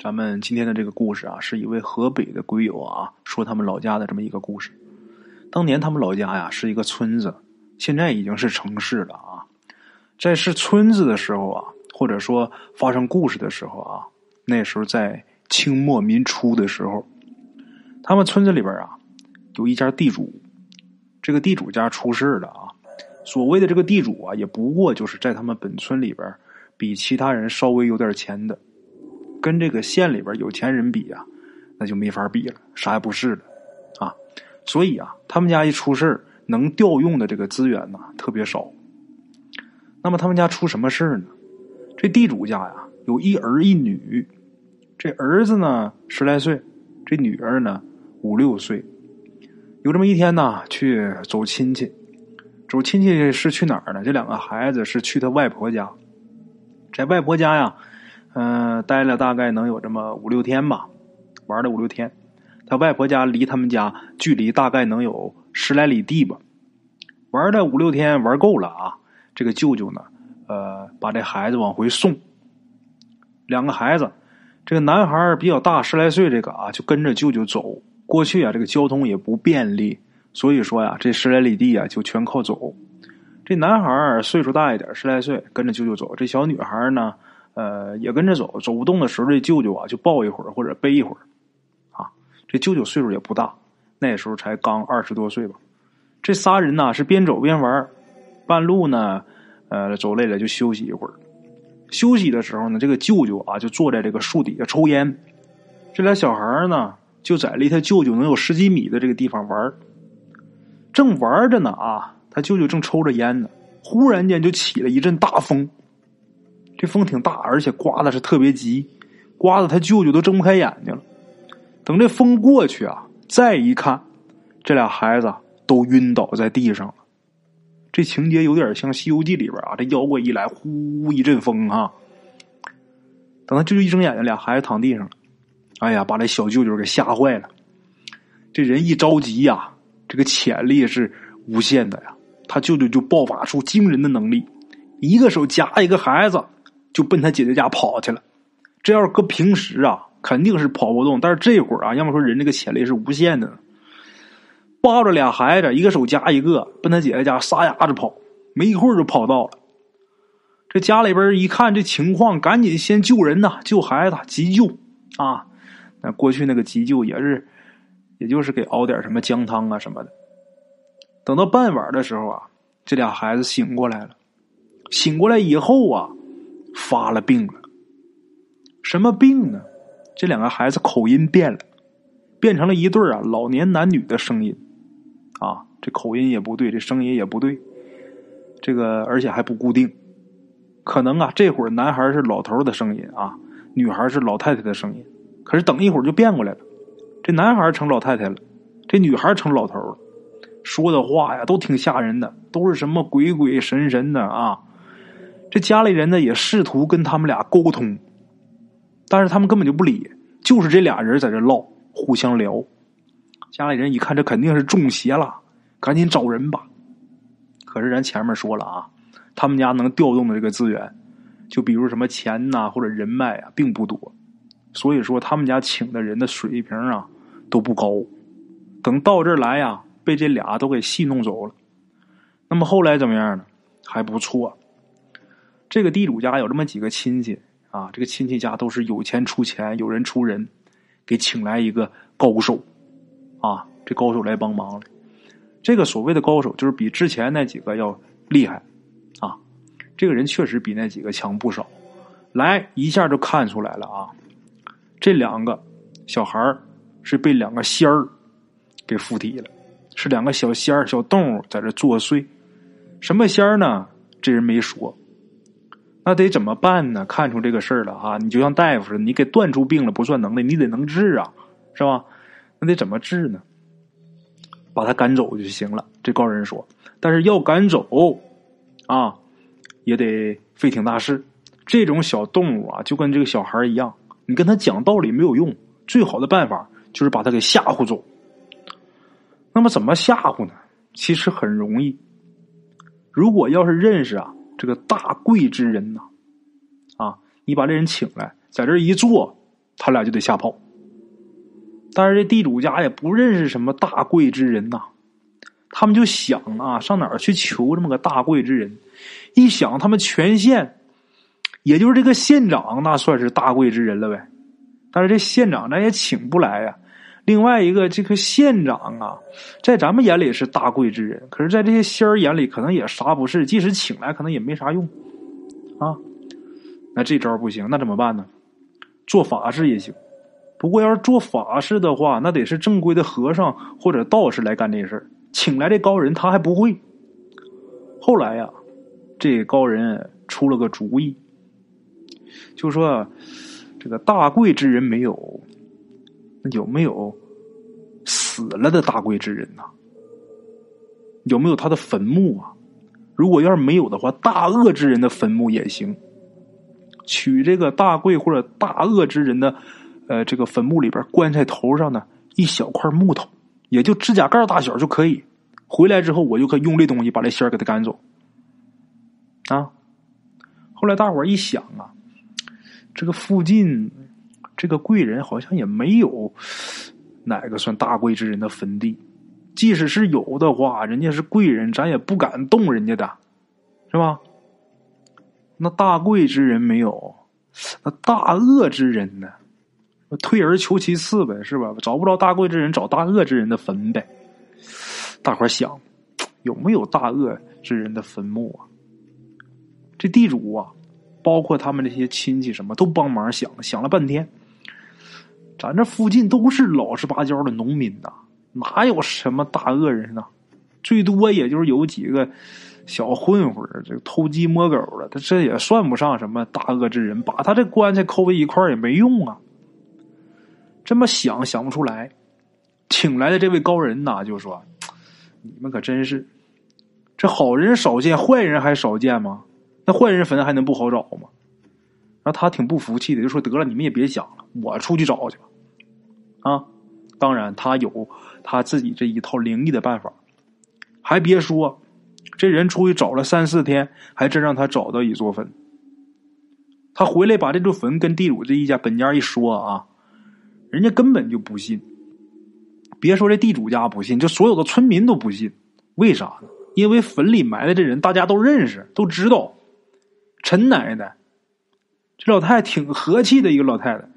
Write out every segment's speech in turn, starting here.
咱们今天的这个故事啊，是一位河北的鬼友啊说他们老家的这么一个故事。当年他们老家呀是一个村子，现在已经是城市了啊。在是村子的时候啊，或者说发生故事的时候啊，那时候在清末民初的时候，他们村子里边啊有一家地主，这个地主家出事了啊。所谓的这个地主啊，也不过就是在他们本村里边比其他人稍微有点钱的。跟这个县里边有钱人比啊，那就没法比了，啥也不是了，啊，所以啊，他们家一出事能调用的这个资源呢特别少。那么他们家出什么事呢？这地主家呀有一儿一女，这儿子呢十来岁，这女儿呢五六岁。有这么一天呢，去走亲戚，走亲戚是去哪儿呢？这两个孩子是去他外婆家，在外婆家呀。嗯，待了大概能有这么五六天吧，玩了五六天。他外婆家离他们家距离大概能有十来里地吧。玩了五六天，玩够了啊！这个舅舅呢，呃，把这孩子往回送。两个孩子，这个男孩比较大，十来岁，这个啊，就跟着舅舅走。过去啊，这个交通也不便利，所以说呀，这十来里地啊，就全靠走。这男孩岁数大一点，十来岁，跟着舅舅走。这小女孩呢？呃，也跟着走，走不动的时候，这舅舅啊就抱一会儿或者背一会儿，啊，这舅舅岁数也不大，那时候才刚二十多岁吧。这仨人呢是边走边玩，半路呢，呃，走累了就休息一会儿。休息的时候呢，这个舅舅啊就坐在这个树底下抽烟，这俩小孩呢就在离他舅舅能有十几米的这个地方玩。正玩着呢啊，他舅舅正抽着烟呢，忽然间就起了一阵大风。这风挺大，而且刮的是特别急，刮的他舅舅都睁不开眼睛了。等这风过去啊，再一看，这俩孩子都晕倒在地上了。这情节有点像《西游记》里边啊，这妖怪一来，呼一阵风哈。等他舅舅一睁眼睛，俩孩子躺地上了。哎呀，把这小舅舅给吓坏了。这人一着急呀，这个潜力是无限的呀。他舅舅就爆发出惊人的能力，一个手夹一个孩子。就奔他姐姐家跑去了。这要是搁平时啊，肯定是跑不动。但是这会儿啊，要么说人这个潜力是无限的。抱着俩孩子，一个手夹一个，奔他姐姐家撒丫子跑，没一会儿就跑到了。这家里边一看这情况，赶紧先救人呐，救孩子，急救啊！那过去那个急救也是，也就是给熬点什么姜汤啊什么的。等到傍晚的时候啊，这俩孩子醒过来了。醒过来以后啊。发了病了，什么病呢？这两个孩子口音变了，变成了一对啊老年男女的声音，啊，这口音也不对，这声音也不对，这个而且还不固定，可能啊这会儿男孩是老头的声音啊，女孩是老太太的声音，可是等一会儿就变过来了，这男孩成老太太了，这女孩成老头了，说的话呀都挺吓人的，都是什么鬼鬼神神的啊。这家里人呢也试图跟他们俩沟通，但是他们根本就不理，就是这俩人在这唠，互相聊。家里人一看这肯定是中邪了，赶紧找人吧。可是咱前面说了啊，他们家能调动的这个资源，就比如什么钱呐或者人脉啊，并不多，所以说他们家请的人的水平啊都不高。等到这儿来呀，被这俩都给戏弄走了。那么后来怎么样呢？还不错。这个地主家有这么几个亲戚啊，这个亲戚家都是有钱出钱，有人出人，给请来一个高手啊，这高手来帮忙了。这个所谓的高手，就是比之前那几个要厉害啊。这个人确实比那几个强不少，来一下就看出来了啊。这两个小孩是被两个仙儿给附体了，是两个小仙儿、小动物在这作祟。什么仙儿呢？这人没说。那得怎么办呢？看出这个事儿了啊！你就像大夫似的，你给断出病了不算能耐，你得能治啊，是吧？那得怎么治呢？把他赶走就行了。这高人说，但是要赶走啊，也得费挺大事。这种小动物啊，就跟这个小孩一样，你跟他讲道理没有用，最好的办法就是把他给吓唬走。那么怎么吓唬呢？其实很容易。如果要是认识啊。这个大贵之人呐，啊，你把这人请来，在这一坐，他俩就得吓跑。但是这地主家也不认识什么大贵之人呐，他们就想啊，上哪儿去求这么个大贵之人？一想，他们全县，也就是这个县长，那算是大贵之人了呗。但是这县长咱也请不来呀。另外一个，这个县长啊，在咱们眼里是大贵之人，可是，在这些仙儿眼里，可能也啥不是。即使请来，可能也没啥用啊。那这招不行，那怎么办呢？做法事也行。不过，要是做法事的话，那得是正规的和尚或者道士来干这事儿。请来这高人，他还不会。后来呀，这高人出了个主意，就说：“这个大贵之人没有。”那有没有死了的大贵之人呢？有没有他的坟墓啊？如果要是没有的话，大恶之人的坟墓也行。取这个大贵或者大恶之人的呃这个坟墓里边棺材头上呢一小块木头，也就指甲盖大小就可以。回来之后，我就可以用这东西把这仙儿给他赶走。啊！后来大伙一想啊，这个附近。这个贵人好像也没有哪个算大贵之人的坟地，即使是有的话，人家是贵人，咱也不敢动人家的，是吧？那大贵之人没有，那大恶之人呢？退而求其次呗，是吧？找不着大贵之人，找大恶之人的坟呗。大伙想，有没有大恶之人的坟墓啊？这地主啊，包括他们这些亲戚，什么都帮忙想，想了半天。咱这附近都是老实巴交的农民呐，哪有什么大恶人呢？最多也就是有几个小混混这偷鸡摸狗的，他这也算不上什么大恶之人。把他这棺材抠在一块也没用啊。这么想想不出来，请来的这位高人呐，就说：“你们可真是，这好人少见，坏人还少见吗？那坏人坟还能不好找吗？”然后他挺不服气的，就说：“得了，你们也别想了，我出去找去吧。”啊，当然，他有他自己这一套灵异的办法。还别说，这人出去找了三四天，还真让他找到一座坟。他回来把这座坟跟地主这一家本家一说啊，人家根本就不信。别说这地主家不信，就所有的村民都不信。为啥呢？因为坟里埋的这人大家都认识，都知道。陈奶奶，这老太太挺和气的一个老太太。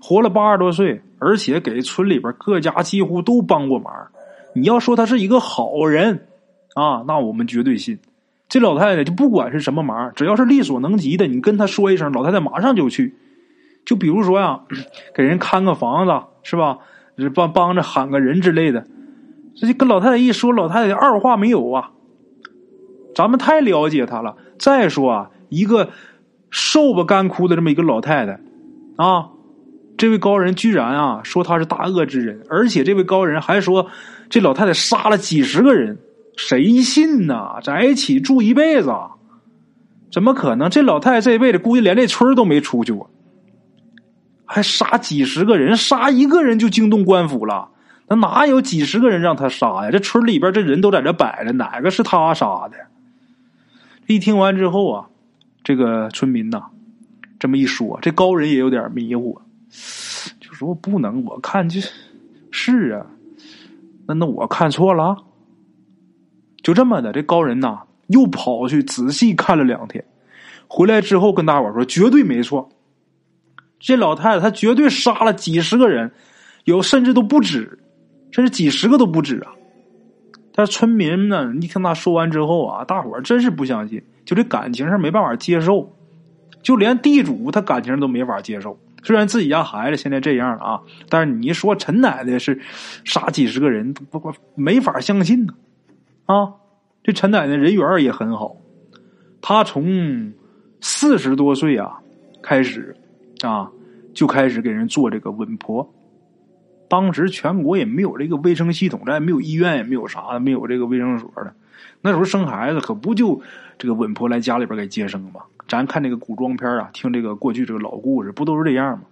活了八十多岁，而且给村里边各家几乎都帮过忙。你要说他是一个好人啊，那我们绝对信。这老太太就不管是什么忙，只要是力所能及的，你跟他说一声，老太太马上就去。就比如说呀，给人看个房子是吧？帮帮着喊个人之类的，这就跟老太太一说，老太太二话没有啊。咱们太了解她了。再说啊，一个瘦不干枯的这么一个老太太啊。这位高人居然啊说他是大恶之人，而且这位高人还说这老太太杀了几十个人，谁信呢？在一起住一辈子，怎么可能？这老太太这辈子估计连这村都没出去过，还杀几十个人，杀一个人就惊动官府了。那哪有几十个人让他杀呀？这村里边这人都在这摆着，哪个是他杀的？一听完之后啊，这个村民呐这么一说，这高人也有点迷糊。就说不能，我看就是啊，那那我看错了，就这么的。这高人呐，又跑去仔细看了两天，回来之后跟大伙说，绝对没错。这老太太她绝对杀了几十个人，有甚至都不止，甚至几十个都不止啊。但村民呢，一听他说完之后啊，大伙真是不相信，就这感情上没办法接受，就连地主他感情都没法接受。虽然自己家孩子现在这样啊，但是你一说陈奶奶是杀几十个人，不不没法相信呢。啊，这陈奶奶人缘也很好，她从四十多岁啊开始啊就开始给人做这个稳婆。当时全国也没有这个卫生系统，咱也没有医院，也没有啥的，没有这个卫生所的。那时候生孩子可不就这个稳婆来家里边给接生吗？咱看这个古装片啊，听这个过去这个老故事，不都是这样吗？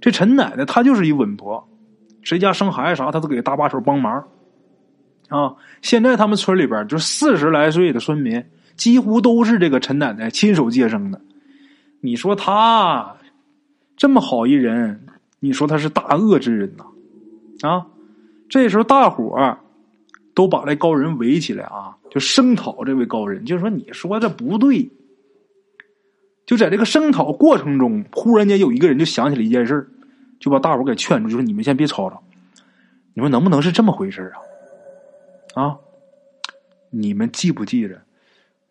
这陈奶奶她就是一稳婆，谁家生孩子啥，她都给搭把手帮忙。啊，现在他们村里边就四十来岁的村民，几乎都是这个陈奶奶亲手接生的。你说她这么好一人，你说她是大恶之人呐？啊，这时候大伙儿都把这高人围起来啊，就声讨这位高人，就说你说的不对。就在这个声讨过程中，忽然间有一个人就想起了一件事就把大伙给劝住，就说：“你们先别吵吵，你说能不能是这么回事啊？啊，你们记不记着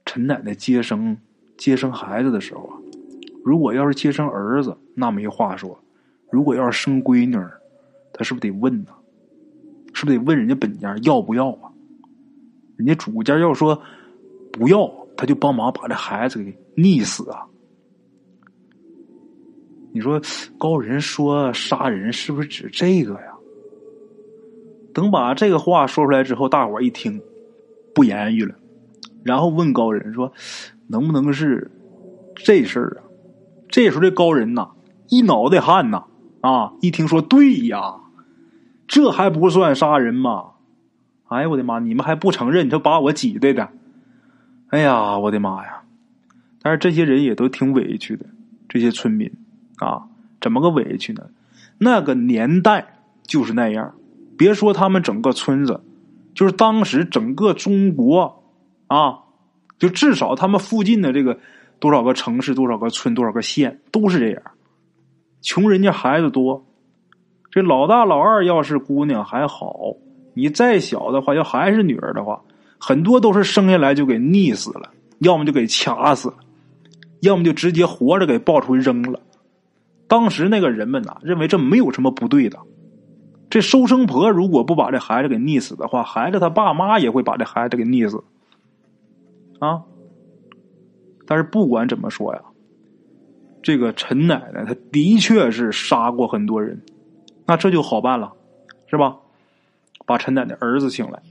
陈奶奶接生接生孩子的时候啊？如果要是接生儿子，那没话说；如果要是生闺女，他是不是得问呢？是不是得问人家本家要不要啊？人家主家要说不要，他就帮忙把这孩子给溺死啊！”你说高人说杀人是不是指这个呀？等把这个话说出来之后，大伙一听，不言语了，然后问高人说：“能不能是这事儿啊？”这时候这高人呐，一脑袋汗呐啊！一听说对呀，这还不算杀人吗？哎呀，我的妈！你们还不承认？你说把我挤兑的，哎呀，我的妈呀！但是这些人也都挺委屈的，这些村民。啊，怎么个委屈呢？那个年代就是那样，别说他们整个村子，就是当时整个中国啊，就至少他们附近的这个多少个城市、多少个村、多少个县都是这样。穷人家孩子多，这老大老二要是姑娘还好，你再小的话，要还是女儿的话，很多都是生下来就给溺死了，要么就给掐死了，要么就直接活着给抱出去扔了。当时那个人们呐，认为这没有什么不对的。这收生婆如果不把这孩子给溺死的话，孩子他爸妈也会把这孩子给溺死。啊！但是不管怎么说呀，这个陈奶奶她的确是杀过很多人，那这就好办了，是吧？把陈奶奶儿子请来，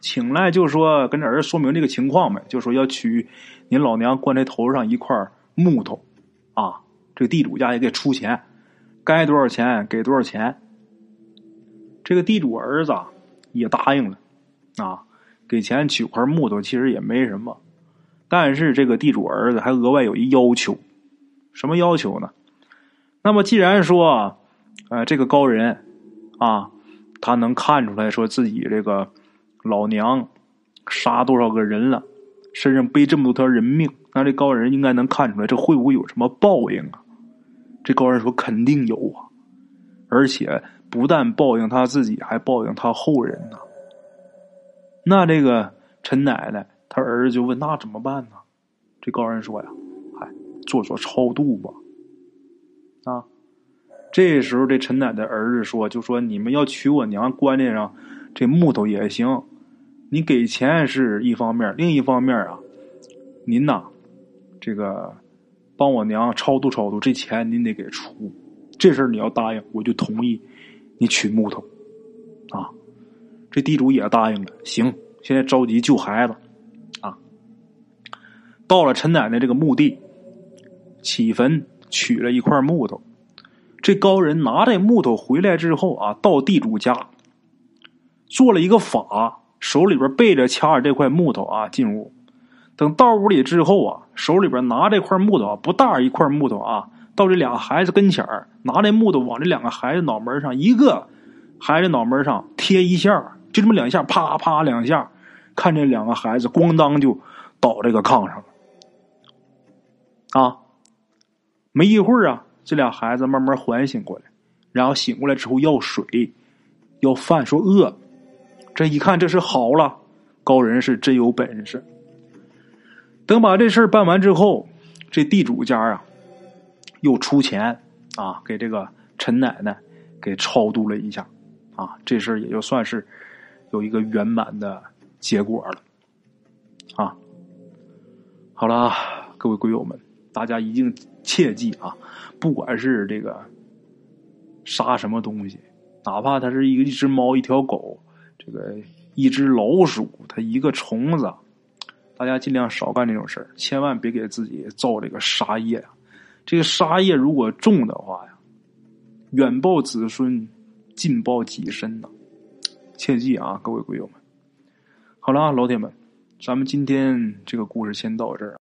请来就说跟这儿子说明这个情况呗，就说要取您老娘棺材头上一块木头啊。这个地主家也给出钱，该多少钱给多少钱。这个地主儿子也答应了，啊，给钱取块木头其实也没什么，但是这个地主儿子还额外有一要求，什么要求呢？那么既然说，呃，这个高人啊，他能看出来说自己这个老娘杀多少个人了，身上背这么多条人命，那这高人应该能看出来，这会不会有什么报应啊？这高人说：“肯定有啊，而且不但报应他自己，还报应他后人呢。”那这个陈奶奶，他儿子就问：“那怎么办呢？”这高人说：“呀，哎，做做超度吧。”啊，这时候这陈奶奶儿子说：“就说你们要娶我娘棺材上这木头也行，你给钱是一方面，另一方面啊，您呐，这个。”帮我娘超度超度，这钱您得给出。这事儿你要答应，我就同意你取木头。啊，这地主也答应了。行，现在着急救孩子。啊，到了陈奶奶这个墓地，起坟取了一块木头。这高人拿这木头回来之后啊，到地主家做了一个法，手里边背着掐着这块木头啊，进屋。等到屋里之后啊，手里边拿这块木头啊，不大一块木头啊，到这俩孩子跟前儿，拿这木头往这两个孩子脑门上一个孩子脑门上贴一下，就这么两下，啪啪两下，看这两个孩子咣当就倒这个炕上了。啊，没一会儿啊，这俩孩子慢慢缓醒过来，然后醒过来之后要水要饭，说饿。这一看这是好了，高人是真有本事。等把这事儿办完之后，这地主家啊，又出钱啊，给这个陈奶奶给超度了一下，啊，这事儿也就算是有一个圆满的结果了，啊，好了，各位鬼友们，大家一定切记啊，不管是这个杀什么东西，哪怕它是一个一只猫、一条狗，这个一只老鼠，它一个虫子。大家尽量少干这种事儿，千万别给自己造这个杀业呀！这个杀业如果重的话呀，远报子孙，近报己身呐！切记啊，各位鬼友们。好了啊，老铁们，咱们今天这个故事先到这儿。